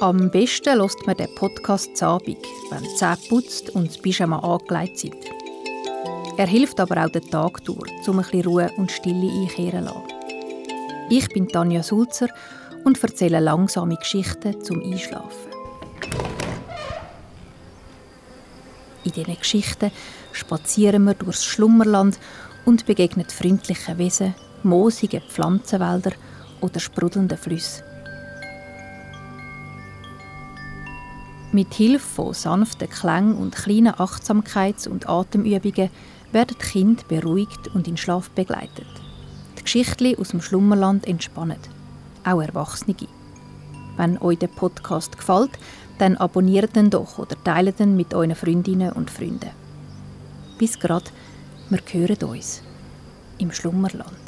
Am besten lässt man den Podcast Abend, wenn die Zähne putzt und das Pyjama angelegt sind. Er hilft aber auch den Tag durch, um ein bisschen Ruhe und Stille einkehren zu lassen. Ich bin Tanja Sulzer und erzähle langsame Geschichten zum Einschlafen. In diesen Geschichten spazieren wir durchs Schlummerland und begegnen freundlichen Wesen, moosigen Pflanzenwälder oder sprudelnden Flüssen. Mit Hilfe von sanften Klängen und kleinen Achtsamkeits- und Atemübungen werden die Kinder beruhigt und in Schlaf begleitet. Die Geschichten aus dem Schlummerland entspannen. Auch Erwachsene. Wenn euch der Podcast gefällt, dann abonniert ihn doch oder teilt ihn mit euren Freundinnen und Freunden. Bis grad, wir hören uns im Schlummerland.